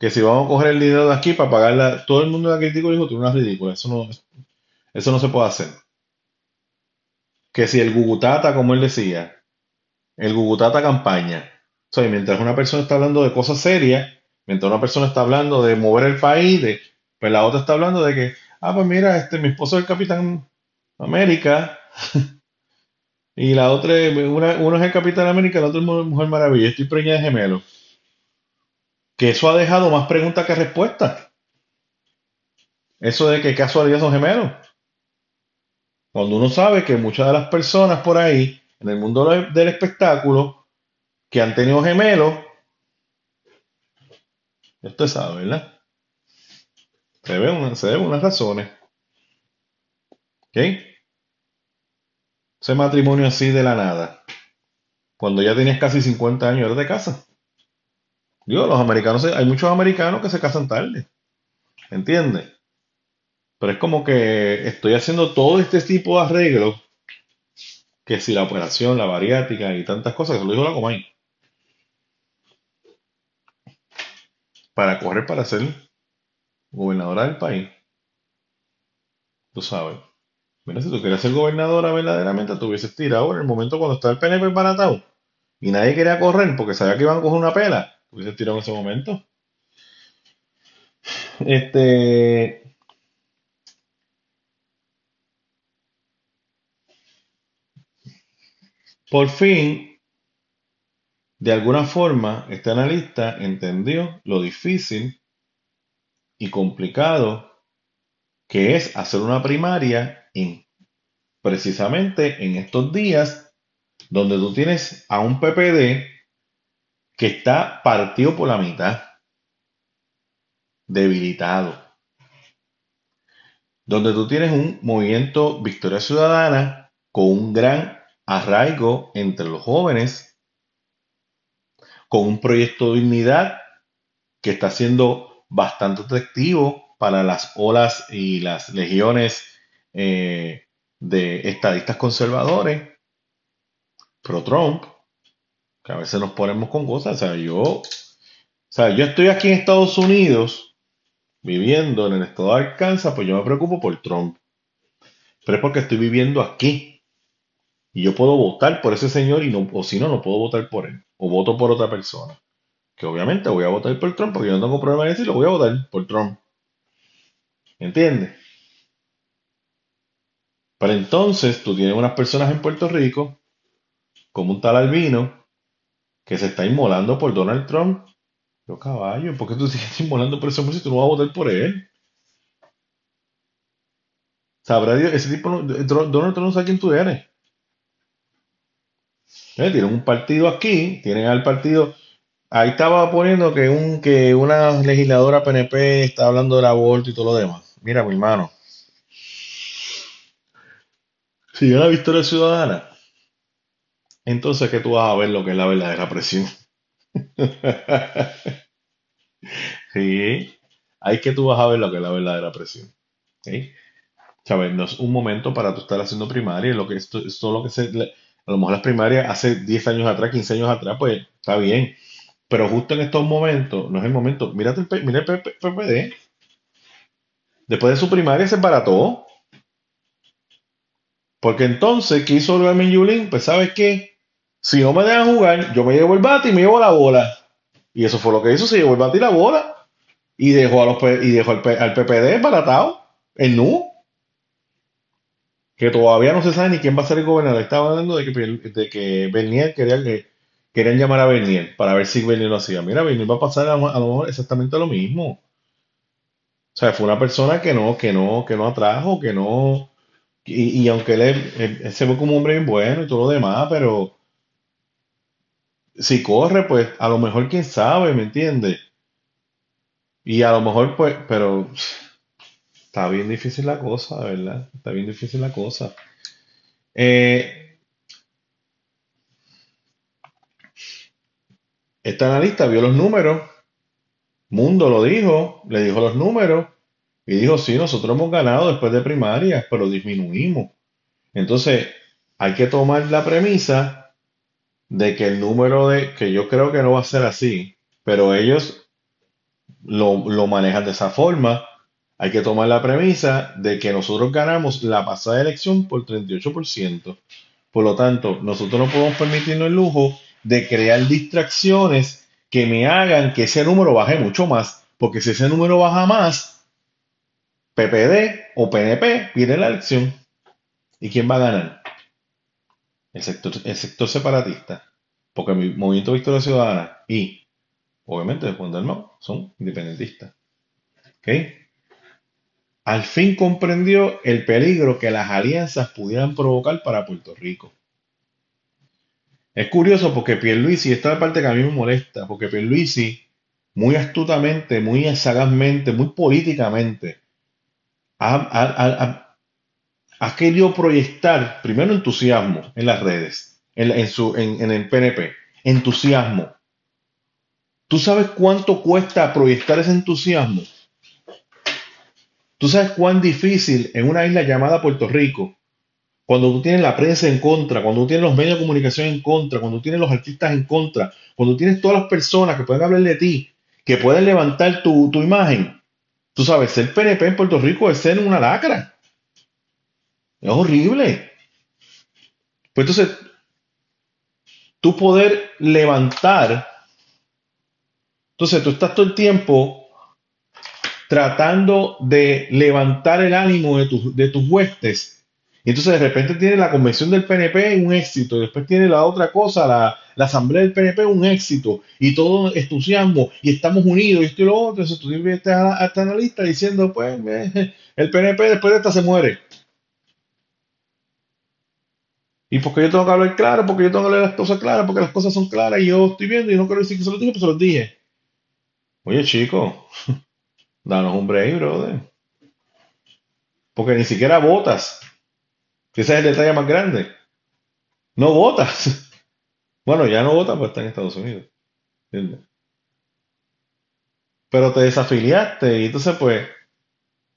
Que si vamos a coger el dinero de aquí para pagarla, todo el mundo la criticó y dijo, tú eres una ridícula, eso no, eso no se puede hacer. Que si el Gugutata, como él decía, el Gugutata campaña. O sea, mientras una persona está hablando de cosas serias, mientras una persona está hablando de mover el país, pues la otra está hablando de que, ah, pues mira, este, mi esposo es el Capitán América, y la otra, una, uno es el Capitán América, la otra es Mujer Maravilla, estoy preñada de gemelo. Que eso ha dejado más preguntas que respuestas. Eso de que casualidad son gemelos. Cuando uno sabe que muchas de las personas por ahí, en el mundo del espectáculo, que han tenido gemelos, usted sabe, ¿verdad? Se ven una- se ven unas razones. ¿Ok? Ese matrimonio así de la nada, cuando ya tenías casi 50 años, eres de casa. Digo, los americanos, hay muchos americanos que se casan tarde, ¿entiendes? Pero es como que estoy haciendo todo este tipo de arreglos, que si la operación, la bariátrica y tantas cosas, que lo dijo la Comay, para correr para ser gobernadora del país. Tú sabes. Mira, si tú querías ser gobernadora verdaderamente, te hubieses tirado en el momento cuando estaba el PNP embaratado y nadie quería correr porque sabía que iban a coger una pela. Te hubieses tirado en ese momento. Este. Por fin, de alguna forma, este analista entendió lo difícil y complicado que es hacer una primaria en, precisamente en estos días donde tú tienes a un PPD que está partido por la mitad, debilitado, donde tú tienes un movimiento Victoria Ciudadana con un gran arraigo entre los jóvenes, con un proyecto de dignidad que está siendo bastante atractivo para las olas y las legiones eh, de estadistas conservadores pro Trump, que a veces nos ponemos con cosas. O sea, yo, o sea, yo estoy aquí en Estados Unidos viviendo en el estado de Arkansas, pues yo me preocupo por Trump. Pero es porque estoy viviendo aquí. Y yo puedo votar por ese señor y no, o si no, no puedo votar por él. O voto por otra persona. Que obviamente voy a votar por Trump porque yo no tengo problema en decirlo, voy a votar por Trump. ¿Entiendes? Pero entonces tú tienes unas personas en Puerto Rico, como un tal Albino, que se está inmolando por Donald Trump. Yo caballo, ¿por qué tú sigues inmolando por ese hombre si tú no vas a votar por él? Sabrá Dios, ese tipo, Donald Trump no sabe quién tú eres. Eh, tienen un partido aquí, tienen al partido. Ahí estaba poniendo que, un, que una legisladora PNP está hablando del aborto y todo lo demás. Mira, mi hermano. Si yo la victoria ciudadana, entonces que tú vas a ver lo que es la verdadera presión. sí, hay que tú vas a ver lo que es la verdadera presión. ¿sí? ¿Sabes? No es un momento para tú estar haciendo primaria, lo que esto, es todo lo que se, a lo mejor las primarias hace 10 años atrás, 15 años atrás, pues está bien. Pero justo en estos momentos, no es el momento. Mírate el, mira el PPD. Después de su primaria se barató. Porque entonces, ¿qué hizo Carmen Yulín? Pues, ¿sabes qué? Si no me dejan jugar, yo me llevo el bate y me llevo la bola. Y eso fue lo que hizo, se llevó el bate y la bola. Y dejó, a los, y dejó al, al PPD baratado, el NU que todavía no se sabe ni quién va a ser el gobernador. Estaba hablando de que, de que Bernier quería que querían llamar a Bernier para ver si Bernier lo hacía. Mira, Bernier va a pasar a, lo mejor exactamente lo mismo. O sea, fue una persona que no, que no, que no atrajo, que no. Y, aunque él, se ve como un hombre bien bueno y todo lo demás, pero si corre, pues a lo mejor quién sabe, ¿me entiendes? Y a lo mejor, pues, pero Está bien difícil la cosa, ¿verdad? Está bien difícil la cosa. Eh, esta analista vio los números, Mundo lo dijo, le dijo los números y dijo, sí, nosotros hemos ganado después de primarias, pero disminuimos. Entonces, hay que tomar la premisa de que el número de, que yo creo que no va a ser así, pero ellos lo, lo manejan de esa forma hay que tomar la premisa de que nosotros ganamos la pasada elección por 38%. Por lo tanto, nosotros no podemos permitirnos el lujo de crear distracciones que me hagan que ese número baje mucho más. Porque si ese número baja más, PPD o PNP pierde la elección. ¿Y quién va a ganar? El sector, el separatista. Porque mi Movimiento Victoria Ciudadana y, obviamente, después del son independentistas. ¿Ok? Al fin comprendió el peligro que las alianzas pudieran provocar para Puerto Rico. Es curioso porque Pierluisi, esta es la parte que a mí me molesta, porque Pierluisi, muy astutamente, muy sagazmente, muy políticamente, ha, querido proyectar primero entusiasmo en las redes, en, su, en el PNP, entusiasmo. ¿Tú sabes cuánto cuesta proyectar ese entusiasmo? Tú sabes cuán difícil en una isla llamada Puerto Rico, cuando tú tienes la prensa en contra, cuando tú tienes los medios de comunicación en contra, cuando tú tienes los artistas en contra, cuando tienes todas las personas que pueden hablar de ti, que pueden levantar tu, imagen. Tú sabes, ser PNP en Puerto Rico es ser una lacra. Es horrible. Pues entonces, tú poder levantar, entonces tú estás todo el tiempo tratando de levantar el ánimo de, de tus huestes. Y entonces de repente tiene la convención del PNP un éxito, y después tiene la otra cosa, la, asamblea del PNP un éxito, y todo entusiasmo, y estamos unidos, y esto y lo otro. Entonces tú vienes a, esta analista diciendo, pues, el PNP después de esta se muere. Y porque yo tengo que hablar claro, porque yo tengo que hablar las cosas claras, porque las cosas son claras, y yo estoy viendo y no quiero decir que se lo dije, pues se los dije. Oye, chico, Danos un break, brother. Porque ni siquiera votas. Ese es el detalle más grande. No votas. Bueno, ya no votas, pues está en Estados Unidos. pero te desafiliaste y entonces pues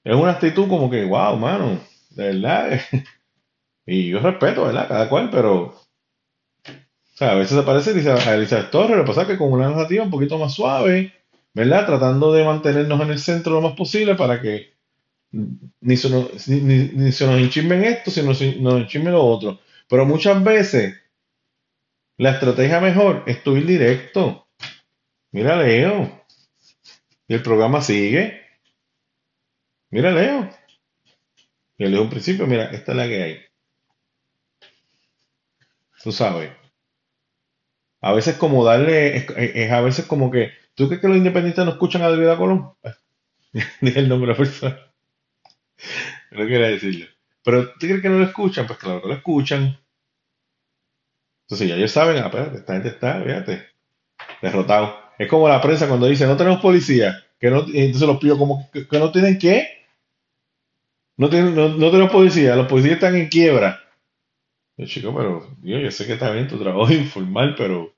es una actitud como que, wow, mano, de verdad. y yo respeto, ¿verdad? Cada cual, pero o sea, a veces se parece a Elizabeth Torres, lo que pasa es que con una narrativa un poquito más suave, ¿verdad? Tratando de mantenernos en el centro lo más posible para que ni se nos, ni, se nos esto, sino nos, nos enchismen lo otro. Pero muchas veces la estrategia mejor es tu ir directo. Mira, Leo. Y el programa sigue. Mira, Leo. Y le un principio, mira, esta es la que hay. Tú sabes. A veces como darle, es, a veces como que, ¿tú crees que los independientes no escuchan a David Colón? Dije el nombre de la persona. No quería decirlo. Pero ¿tú crees que no lo escuchan? Pues claro que lo escuchan. Entonces ya ellos saben, ah, esta gente está, fíjate, derrotado. Es como la prensa cuando dice, no tenemos policía, que no, entonces los pido como que, no tienen qué. No, tienen, no, tenemos policía, los policías están en quiebra. Yo, chico, pero yo, sé que está bien tu trabajo informal, pero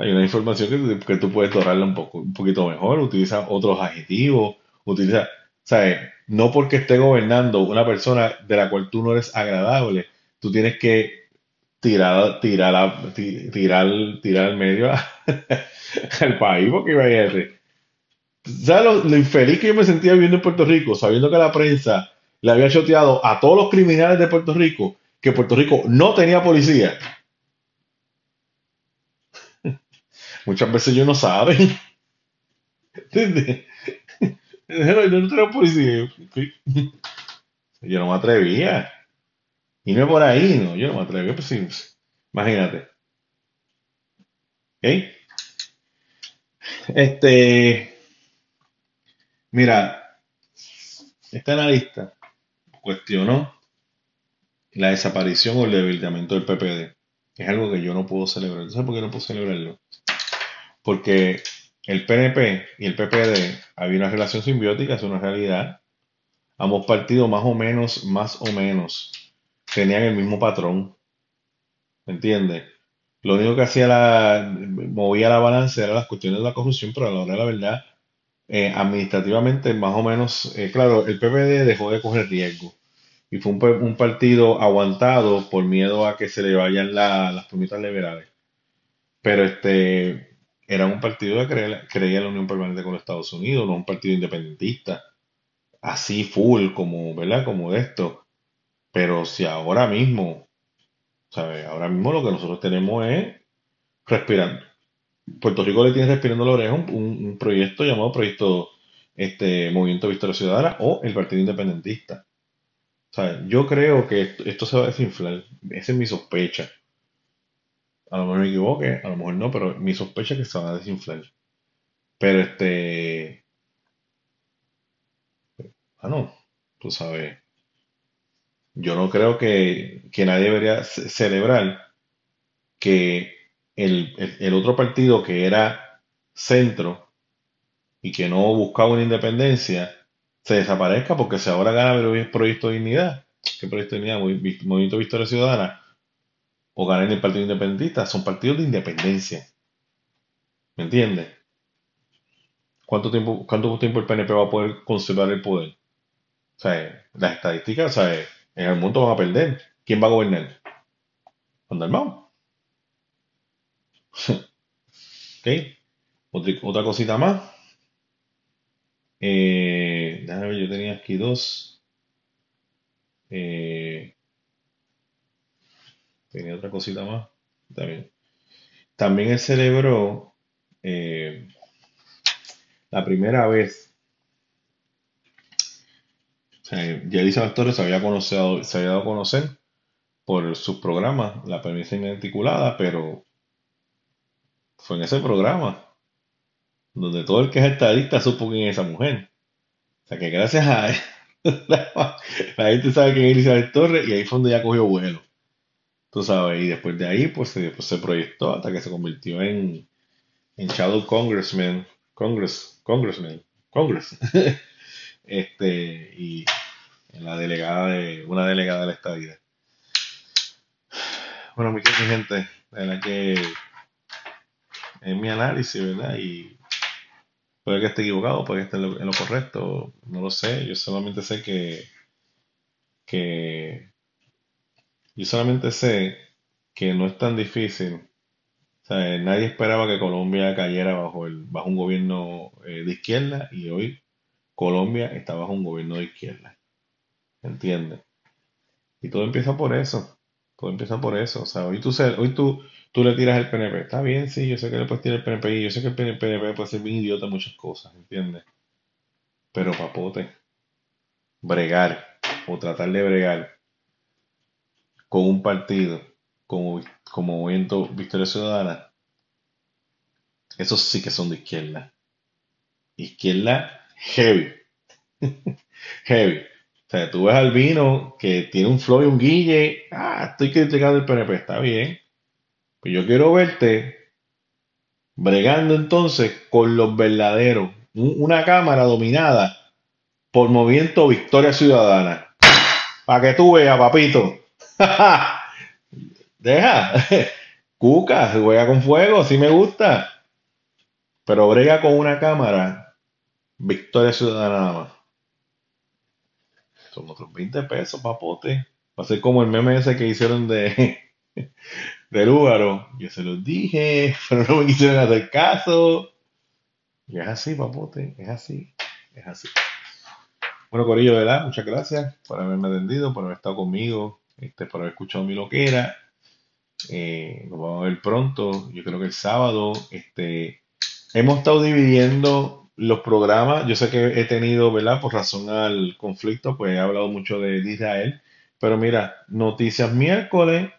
hay una información que, tú puedes dorarla un, poco, un poquito mejor, utiliza otros adjetivos, utiliza, ¿sabes? No porque esté gobernando una persona de la cual tú no eres agradable, tú tienes que tirar, tirar, tirar, tirar al medio al país, porque imagínate. ¿Sabes lo, infeliz que yo me sentía viviendo en Puerto Rico, sabiendo que la prensa le había choteado a todos los criminales de Puerto Rico que Puerto Rico no tenía policía? Muchas veces ellos no saben. ¿Entiendes? Yo no me atrevía. Y no es por ahí, no, yo no me atrevo, pues sí, imagínate. ¿Ok? Este, mira, esta analista cuestionó la desaparición o el debilitamiento del PPD. Es algo que yo no puedo celebrar. ¿Sabes por qué no puedo celebrarlo? Porque el PNP y el PPD había una relación simbiótica, es una realidad. Ambos partidos más o menos, más o menos, tenían el mismo patrón. ¿Me entiendes? Lo único que hacía la, movía la balanza era las cuestiones de la corrupción, pero a la hora de la verdad, eh, administrativamente, más o menos, eh, claro, el PPD dejó de coger riesgo y fue un, partido aguantado por miedo a que se le vayan las permitas liberales. Pero este era un partido que creía, creía, la unión permanente con los Estados Unidos, no un partido independentista, así full como, ¿verdad? Como esto. Pero si ahora mismo, ¿sabes? Ahora mismo lo que nosotros tenemos es respirando. Puerto Rico le tiene respirando la oreja un, proyecto llamado Proyecto este, Movimiento Victoria Ciudadana o el Partido Independentista. Yo creo que esto, se va a desinflar. Esa es mi sospecha. A lo mejor me equivoque, a lo mejor no, pero mi sospecha es que se va a desinflar. Pero este. Ah, no. Tú sabes yo no creo que, nadie debería celebrar que el, otro partido que era centro y que no buscaba una independencia se desaparezca porque si ahora gana el proyecto de dignidad, ¿qué proyecto de dignidad? Movimiento Victoria Ciudadana o gana en el Partido Independentista, son partidos de independencia. ¿Me entiendes? ¿Cuánto tiempo, ¿Cuánto tiempo el PNP va a poder conservar el poder? O sea, las estadísticas, o sea, en el mundo van a perder. ¿Quién va a gobernar? hermano. ok. Otra, cosita más. Eh, déjame ver, yo tenía aquí dos. Eh, tenía otra cosita más. También. También él celebró eh, la primera vez ya Elizabeth Torres se había, conocido, se había dado a conocer por sus programas, la permisa inarticulada, pero fue en ese programa donde todo el que es estadista supo quién es esa mujer. O sea que gracias a la, gente sabe quién es Elizabeth Torres y ahí fue donde ya cogió vuelo. Tú sabes, y después de ahí pues pues, se proyectó hasta que se convirtió en, en Shadow Congressman, Congress, Congressman, Congress. este, y la delegada de, una delegada de la estadía. Bueno, mi gente, la verdad que es mi análisis, ¿verdad? Y Puede que esté equivocado, puede que esté en lo, correcto, no lo sé. Yo solamente sé que, que yo solamente sé que no es tan difícil. O sea, nadie esperaba que Colombia cayera bajo el, bajo un gobierno eh, de izquierda y hoy Colombia está bajo un gobierno de izquierda. ¿Entiendes? Y todo empieza por eso. Todo empieza por eso. O sea, hoy tú, hoy tú, tú le tiras el PNP. Está bien, sí, yo sé que le puedes tirar el PNP y yo sé que el PNP puede ser bien idiota en muchas cosas, ¿entiendes? Pero papote, bregar o tratar de bregar con un partido como, como Movimiento Victoria Ciudadana, esos sí que son de izquierda. Izquierda heavy. heavy. O sea, tú ves al vino que tiene un flow y un guille. Ah, estoy criticando el PNP, está bien. Pues yo quiero verte bregando entonces con los verdaderos. Una cámara dominada por Movimiento Victoria Ciudadana. Para que tú veas, papito. Deja. Cuca, juega con fuego, sí me gusta. Pero brega con una cámara. Victoria Ciudadana nada más. Son otros 20 pesos, papote. Va a ser como el meme ese que hicieron de del Úgaro. Yo se los dije, pero no me quisieron hacer caso. Y es así, papote, es así, es así. Bueno, Corillo, ¿verdad? Muchas gracias por haberme atendido, por haber estado conmigo, este, por haber escuchado mi loquera. Eh, nos vamos a ver pronto. Yo creo que el sábado, este, hemos estado dividiendo los programas, yo sé que he tenido, ¿verdad? Por razón al conflicto, pues he hablado mucho de, Israel. Pero mira, noticias miércoles,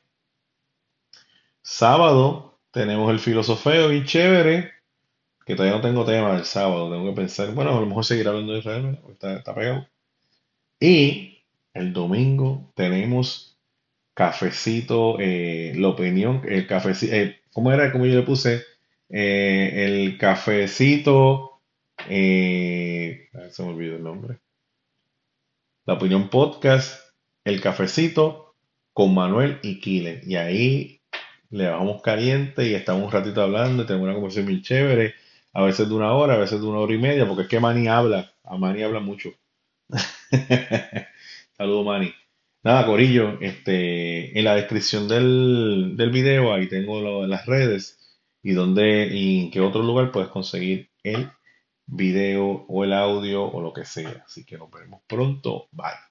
sábado, tenemos el filosofeo bien chévere, que todavía no tengo tema el sábado, tengo que pensar, bueno, a lo mejor seguir hablando de Israel, está, está pegado. Y el domingo tenemos cafecito, eh, la opinión, el cafecito, eh, ¿cómo era? Como yo le puse, eh, el cafecito se me olvidó el nombre. La Opinión Podcast, El Cafecito, con Manuel y Kile. Y ahí le bajamos caliente y estamos un ratito hablando, tenemos una conversación muy chévere, a veces de una hora, a veces de una hora y media, porque es que Manny habla, a Manny habla mucho. Saludos Manny. Nada, Corillo, este, en la descripción del, del video ahí tengo las redes y donde y en qué otro lugar puedes conseguir el video o el audio o lo que sea. Así que nos vemos pronto. Bye.